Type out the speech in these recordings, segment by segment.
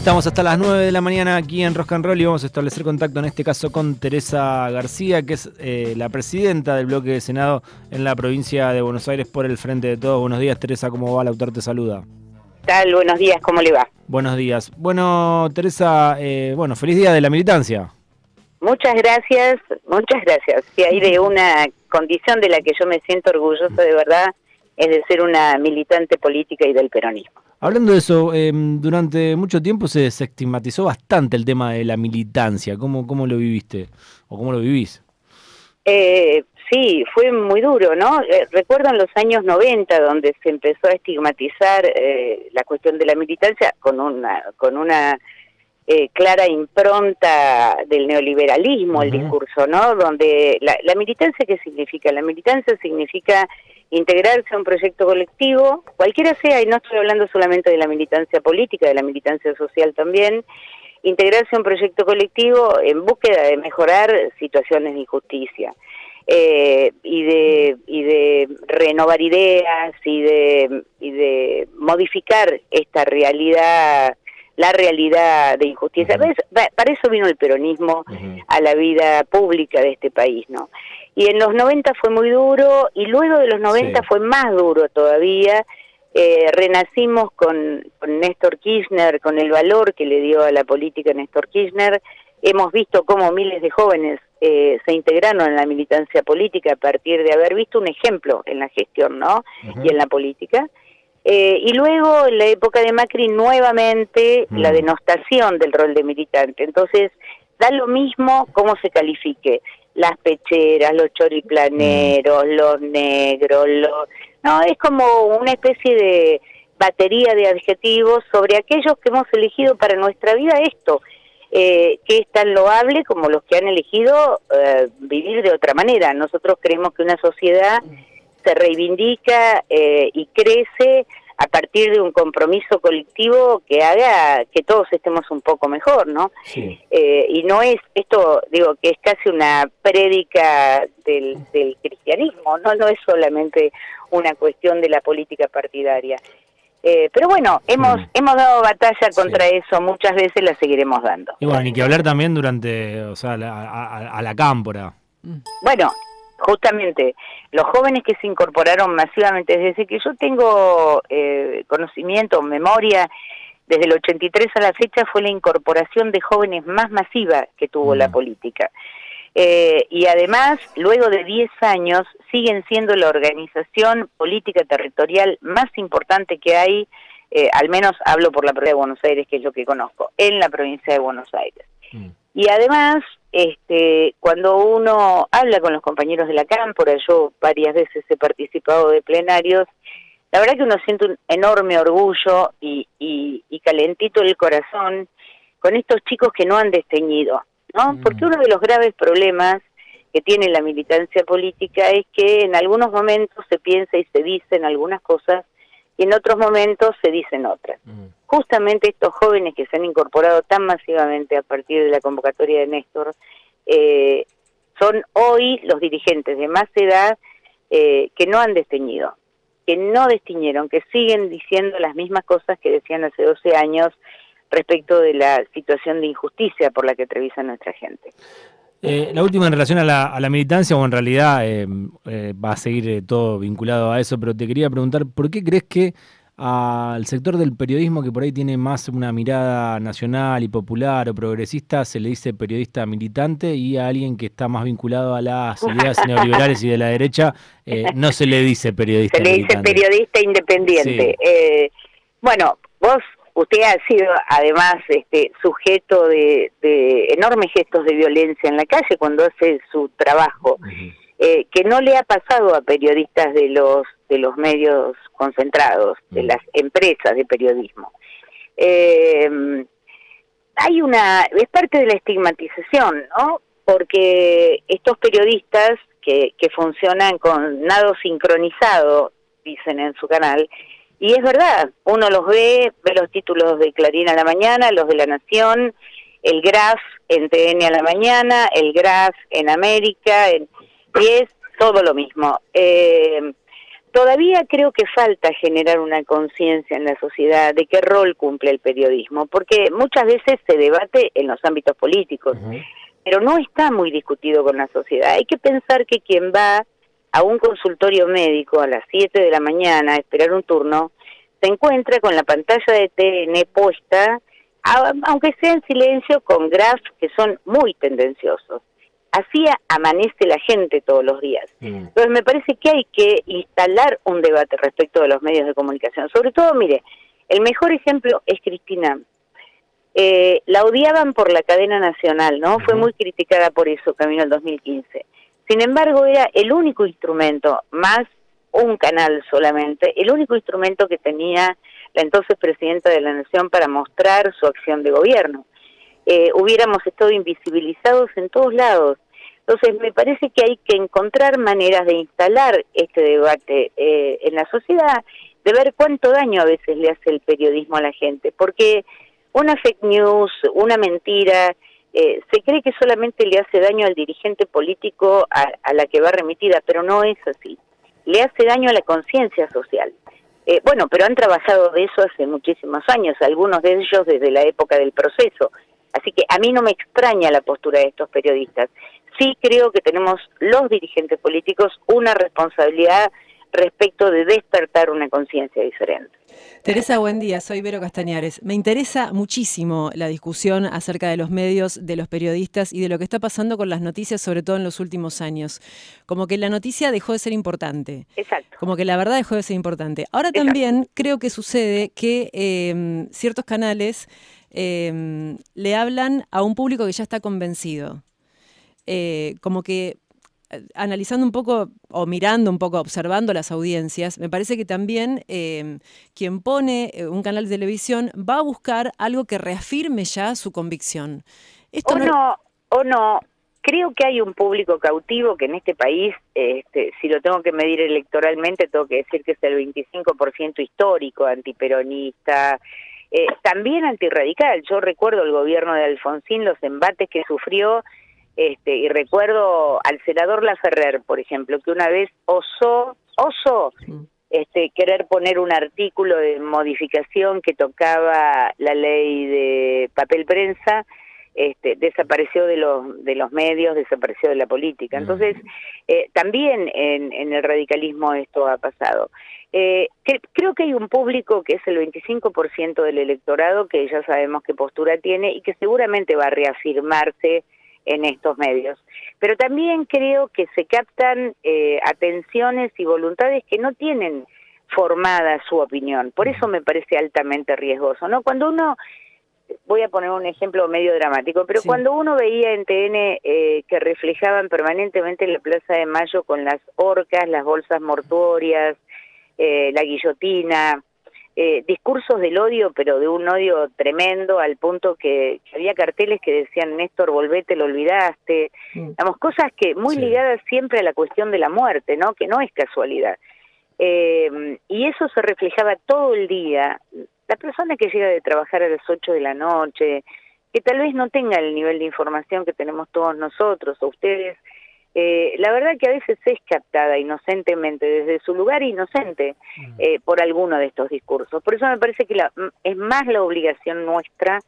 Estamos hasta las 9 de la mañana aquí en Rock and Roll y vamos a establecer contacto en este caso con Teresa García, que es eh, la presidenta del bloque de Senado en la provincia de Buenos Aires por el Frente de Todos. Buenos días, Teresa, ¿cómo va? El autor te saluda. tal? Buenos días, ¿cómo le va? Buenos días. Bueno, Teresa, eh, bueno, feliz día de la militancia. Muchas gracias, muchas gracias. Si hay de una condición de la que yo me siento orgullosa de verdad, es de ser una militante política y del peronismo. Hablando de eso, em, durante mucho tiempo se, estigmatizó bastante el tema de la militancia. ¿Cómo, cómo lo viviste o cómo lo vivís? Eh, sí, fue muy duro, ¿no? Eh, recuerdo en los años 90 donde se empezó a estigmatizar eh, la cuestión de la militancia con una con una eh, clara impronta del neoliberalismo, el discurso, ¿no? Donde la, la militancia, ¿qué significa? La militancia significa integrarse a un proyecto colectivo, cualquiera sea, y no estoy hablando solamente de la militancia política, de la militancia social también, integrarse a un proyecto colectivo en búsqueda de mejorar situaciones de injusticia. Eh, y de y de renovar ideas y de y de modificar esta realidad la realidad de injusticia. Para eso vino el peronismo a la vida pública de este país, ¿no? Y en los 90 fue muy duro y luego de los 90 fue más duro todavía. Eh, renacimos con, Néstor Kirchner, con el valor que le dio a la política Néstor Kirchner. Hemos visto cómo miles de jóvenes eh, se integraron en la militancia política a partir de haber visto un ejemplo en la gestión, ¿no? Y en la política. Eh, y luego, en la época de Macri, nuevamente la mm. denostación del rol de militante. Entonces, da lo mismo cómo se califique. Las pecheras, los choriplaneros, mm. los negros, los... No, es como una especie de batería de adjetivos sobre aquellos que hemos elegido para nuestra vida esto, eh, que es tan loable como los que han elegido eh, vivir de otra manera. Nosotros creemos que una sociedad se reivindica eh, y crece a partir de un compromiso colectivo que haga que todos estemos un poco mejor, ¿no? Eh, y no es esto, digo, que es casi una prédica del, cristianismo, no, no es solamente una cuestión de la política partidaria. Eh, pero bueno, hemos mm. hemos dado batalla contra eso, muchas veces la seguiremos dando. Y bueno, ni que hablar también durante, o sea, a, a la cámpora. Bueno, justamente los jóvenes que se incorporaron masivamente, desde que yo tengo eh, conocimiento, memoria, desde el 83 a la fecha fue la incorporación de jóvenes más masiva que tuvo la mm. política. Eh, y además, luego de 10 años, siguen siendo la organización política territorial más importante que hay, eh, al menos hablo por la provincia de Buenos Aires, que es lo que conozco, en la provincia de Buenos Aires. Mm. Y además, este, cuando uno habla con los compañeros de la cámpora, yo varias veces he participado de plenarios, la verdad que uno siente un enorme orgullo y, y, calentito el corazón con estos chicos que no han desteñido, ¿no? Mm. Porque uno de los graves problemas que tiene la militancia política es que en algunos momentos se piensa y se dicen algunas cosas y en otros momentos se dicen otras. Mm. Justamente estos jóvenes que se han incorporado tan masivamente a partir de la convocatoria de Néstor, eh, son hoy los dirigentes de más edad eh, que no han desteñido, que no destiñeron, que siguen diciendo las mismas cosas que decían hace 12 años respecto de la situación de injusticia por la que atraviesa nuestra gente. Eh, la última en relación a la, militancia, o en realidad eh, eh, va a seguir todo vinculado a eso, pero te quería preguntar, ¿por qué crees que al sector del periodismo que por ahí tiene más una mirada nacional y popular o progresista se le dice periodista militante y a alguien que está más vinculado a las ideas neoliberales y de la derecha no se le dice periodista Se le dice periodista independiente. bueno, vos Usted ha sido además este, sujeto de, enormes gestos de violencia en la calle cuando hace su trabajo, eh, que no le ha pasado a periodistas de los de los medios concentrados, de las empresas de periodismo. Eh, hay una es parte de la estigmatización, ¿no? Porque estos periodistas que, que funcionan con nado sincronizado, dicen en su canal, y es verdad, uno los ve, ve los títulos de Clarín a la mañana, los de La Nación, el Graf en TN a la mañana, el Graf en América, y es todo lo mismo. Eh, todavía creo que falta generar una conciencia en la sociedad de qué rol cumple el periodismo, porque muchas veces se debate en los ámbitos políticos, pero no está muy discutido con la sociedad. Hay que pensar que quien va a un consultorio médico a las 7 de la mañana a esperar un turno, se encuentra con la pantalla de TN puesta, aunque sea en silencio, con graphs que son muy tendenciosos así amanece la gente todos los días. Mm. Entonces me parece que hay que instalar un debate respecto de los medios de comunicación. Sobre todo, mire, el mejor ejemplo es Cristina. Eh, la odiaban por la cadena nacional, ¿no? Fue muy criticada por eso, camino al 2015. Sin embargo, era el único instrumento, más un canal solamente, el único instrumento que tenía la entonces presidenta de la Nación para mostrar su acción de gobierno. Eh, hubiéramos estado invisibilizados en todos lados. Entonces, me parece que hay que encontrar maneras de instalar este debate eh, en la sociedad, de ver cuánto daño a veces le hace el periodismo a la gente, porque una fake news, una mentira, eh, se cree que solamente le hace daño al dirigente político a, la que va remitida, pero no es así. Le hace daño a la conciencia social. bueno, pero han trabajado de eso hace muchísimos años, algunos de ellos desde la época del proceso. Así que a mí no me extraña la postura de estos periodistas. Sí creo que tenemos los dirigentes políticos una responsabilidad respecto de despertar una conciencia diferente. Teresa, buen día. Soy Vero Castañares. Me interesa muchísimo la discusión acerca de los medios, de los periodistas y de lo que está pasando con las noticias, sobre todo en los últimos años. Como que la noticia dejó de ser importante. Exacto. Como que la verdad dejó de ser importante. Ahora también creo que sucede que em, ciertos canales em, le hablan a un público que ya está convencido. Eh, como que analizando un poco o mirando un poco, observando las audiencias, me parece que también em, quien pone eh, un canal de televisión va a buscar algo que reafirme ya su convicción. o no... o no, creo que hay un público cautivo que en este país, este, si lo tengo que medir electoralmente, tengo que decir que es el 25% histórico, antiperonista, eh, también antirradical. Yo recuerdo el gobierno de Alfonsín, los embates que sufrió este, y recuerdo al senador Laferrer, por ejemplo, que una vez osó, osó este, querer poner un artículo de modificación que tocaba la ley de papel prensa, este, desapareció de los, de los medios, desapareció de la política. Entonces, eh, también en, el radicalismo esto ha pasado. Eh, creo que hay un público que es el 25% del electorado, que ya sabemos qué postura tiene y que seguramente va a reafirmarse en estos medios. Pero también creo que se captan eh, atenciones y voluntades que no tienen formada su opinión. Por eso me parece altamente riesgoso, ¿no? Cuando uno voy a poner un ejemplo medio dramático, pero cuando uno veía en TN eh, que reflejaban permanentemente la Plaza de Mayo con las orcas, las bolsas mortuorias, eh, la guillotina, eh, discursos del odio, pero de un odio tremendo, al punto que, había carteles que decían, Néstor, volvete, lo olvidaste, mm. cosas que muy ligadas siempre a la cuestión de la muerte, ¿no? Que no es casualidad. Eh, y eso se reflejaba todo el día. La persona que llega de trabajar a las 8 de la noche, que tal vez no tenga el nivel de información que tenemos todos nosotros o ustedes, eh, la verdad que a veces es captada inocentemente, desde su lugar inocente, mm. eh, por alguno de estos discursos. Por eso me parece que la, es más la obligación nuestra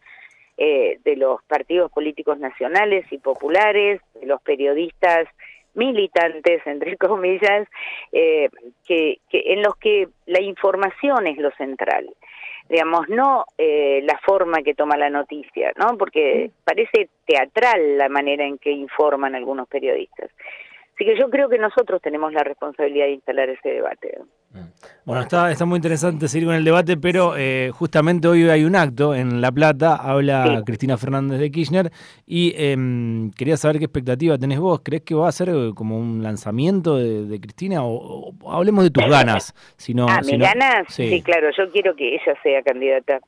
eh, de los partidos políticos nacionales y populares, de los periodistas militantes, entre comillas, que, que en los que la información es lo central digamos, no eh, la forma que toma la noticia, ¿no? Porque parece teatral la manera en que informan algunos periodistas. Así que yo creo que nosotros tenemos la responsabilidad de instalar ese debate. Bueno, está, está muy interesante seguir con el debate, pero eh, justamente hoy hay un acto en La Plata, habla Cristina Fernández de Kirchner, y em, quería saber qué expectativa tenés vos. ¿Crees que va a ser eh, como un lanzamiento de, Cristina? O, hablemos de tus ganas. Si ah, mis ganas, sí. claro, yo quiero que ella sea candidata.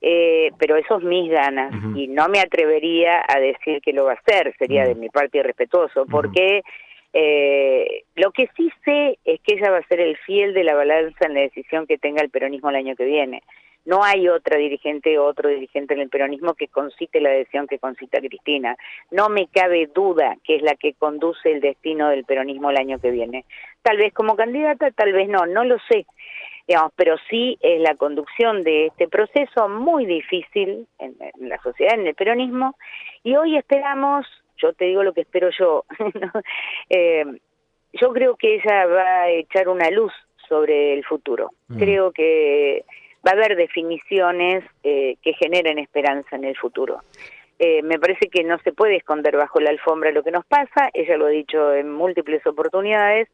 Eh, pero eso es mis ganas y no me atrevería a decir que lo va a hacer, sería de mi parte irrespetuoso, porque eh, lo que sí sé es que ella va a ser el fiel de la balanza en la decisión que tenga el peronismo el año que viene. No hay otra dirigente o otro dirigente en el peronismo que concite la adhesión que concita Cristina. No me cabe duda que es la que conduce el destino del peronismo el año que viene. Tal vez como candidata, tal vez no, no lo sé. Digamos, pero sí es la conducción de este proceso muy difícil en, la sociedad, en el peronismo, y hoy esperamos, yo te digo lo que espero yo, eh, yo creo que ella va a echar una luz sobre el futuro. Mm. Creo que va a haber definiciones eh, que generen esperanza en el futuro. Eh, me parece que no se puede esconder bajo la alfombra lo que nos pasa, ella lo ha dicho en múltiples oportunidades,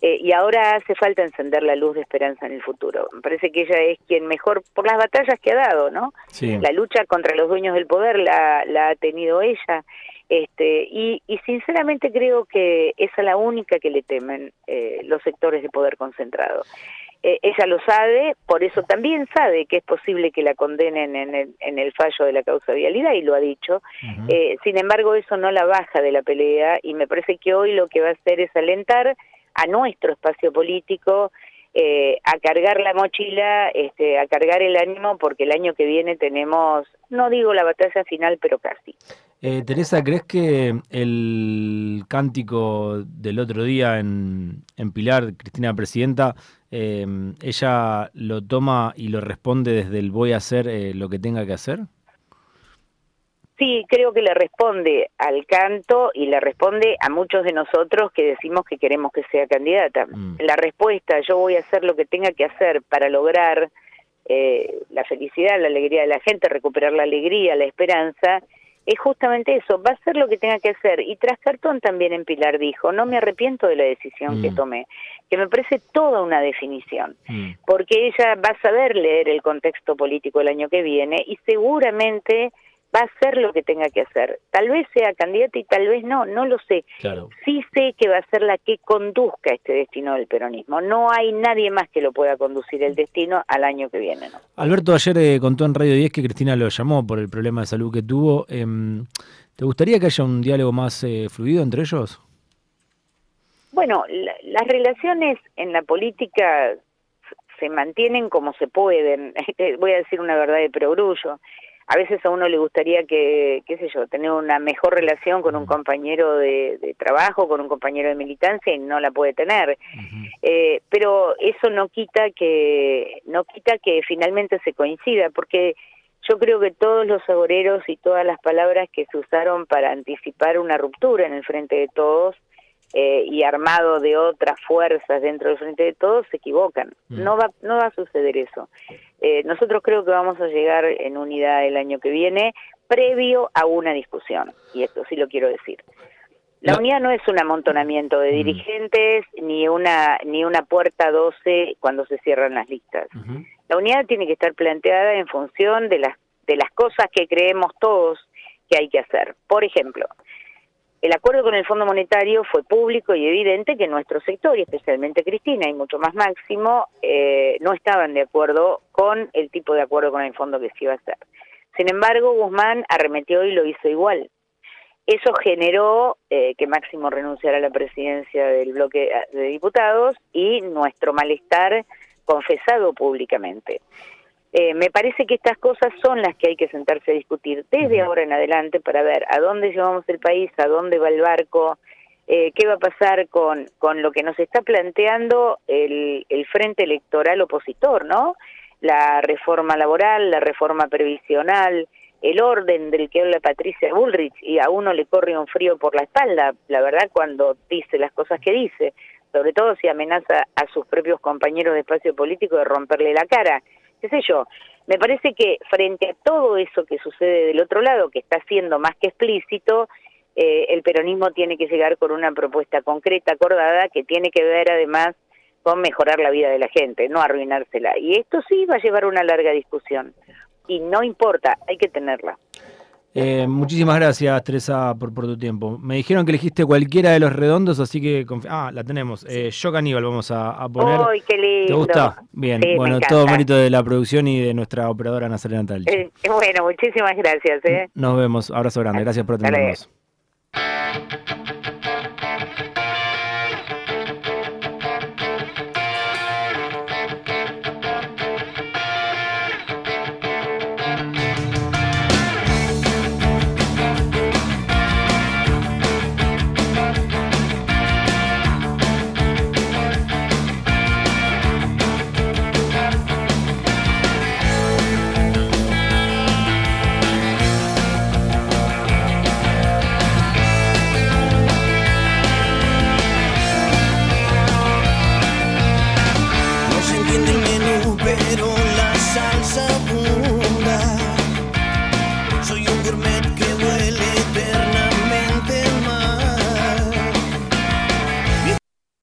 eh, y ahora hace falta encender la luz de esperanza en el futuro. Me parece que ella es quien mejor, por las batallas que ha dado, ¿no? La lucha contra los dueños del poder la, la ha tenido ella, este, y, y, sinceramente creo que esa es la única que le temen eh, los sectores de poder concentrado. Eh, ella lo sabe, por eso también sabe que es posible que la condenen en el, en el fallo de la causa vialidad y lo ha dicho. eh, sin embargo, eso no la baja de la pelea y me parece que hoy lo que va a hacer es alentar a nuestro espacio político eh, a cargar la mochila, este, a cargar el ánimo, porque el año que viene tenemos, no digo la batalla final, pero casi. Eh, Teresa, ¿crees que el cántico del otro día en, en Pilar, Cristina Presidenta, eh, ella lo toma y lo responde desde el voy a hacer eh, lo que tenga que hacer? Sí, creo que le responde al canto y le responde a muchos de nosotros que decimos que queremos que sea candidata. Mm. La respuesta, yo voy a hacer lo que tenga que hacer para lograr eh, la felicidad, la alegría de la gente, recuperar la alegría, la esperanza, es justamente eso, va a hacer lo que tenga que hacer. Y tras cartón también en Pilar dijo, no me arrepiento de la decisión que mm. tomé, que me parece toda una definición, mm. porque ella va a saber leer el contexto político el año que viene y seguramente va a hacer lo que tenga que hacer. Tal vez sea candidata y tal vez no, no lo sé. Sí sé que va a ser la que conduzca este destino del peronismo. No hay nadie más que lo pueda conducir el destino al año que viene. ¿no? Alberto ayer eh, contó en Radio 10 que Cristina lo llamó por el problema de salud que tuvo. Em, ¿Te gustaría que haya un diálogo más eh, fluido entre ellos? Bueno, las relaciones en la política se mantienen como se pueden. Voy a decir una verdad de perogrullo a veces a uno le gustaría que, qué sé yo, tener una mejor relación con un compañero de, trabajo, con un compañero de militancia y no la puede tener. eh, pero eso no quita que no quita que finalmente se coincida, porque yo creo que todos los agoreros y todas las palabras que se usaron para anticipar una ruptura en el frente de todos eh, y armado de otras fuerzas dentro del frente de todos se equivocan. Mm. No va no va a suceder eso. Eh, nosotros creo que vamos a llegar en unidad el año que viene, previo a una discusión, y esto sí lo quiero decir. La unidad no es un amontonamiento de mm. dirigentes ni una ni una puerta 12 cuando se cierran las listas. La unidad tiene que estar planteada en función de las de las cosas que creemos todos que hay que hacer. Por ejemplo, el acuerdo con el Fondo Monetario fue público y evidente que nuestro sector, y especialmente Cristina y mucho más Máximo, eh, no estaban de acuerdo con el tipo de acuerdo con el fondo que se iba a hacer. Sin embargo, Guzmán arremetió y lo hizo igual. Eso generó eh, que Máximo renunciara a la presidencia del bloque de diputados y nuestro malestar confesado públicamente. Eh, me parece que estas cosas son las que hay que sentarse a discutir desde ahora en adelante para ver a dónde llevamos el país, a dónde va el barco, eh, qué va a pasar con, con lo que nos está planteando el, el frente electoral opositor, ¿no? La reforma laboral, la reforma previsional, el orden del que habla Patricia Bullrich y a uno le corre un frío por la espalda, la verdad, cuando dice las cosas que dice, sobre todo si amenaza a sus propios compañeros de espacio político de romperle la cara qué sé yo. Me parece que frente a todo eso que sucede del otro lado, que está siendo más que explícito, eh, el peronismo tiene que llegar con una propuesta concreta, acordada, que tiene que ver además con mejorar la vida de la gente, no arruinársela. Y esto sí va a llevar una larga discusión. Y no importa, hay que tenerla. Eh, muchísimas gracias, Teresa, por, por, tu tiempo. Me dijeron que elegiste cualquiera de los redondos, así que... Ah, la tenemos. Eh, Yo Caníbal vamos a, poner. ¡Ay, qué lindo! ¿Te gusta? Bien. bueno, todo mérito de la producción y de nuestra operadora Nazarena Talchi. Eh, bueno, muchísimas gracias. ¿eh? Nos vemos. Abrazo grande. Gracias por atendernos.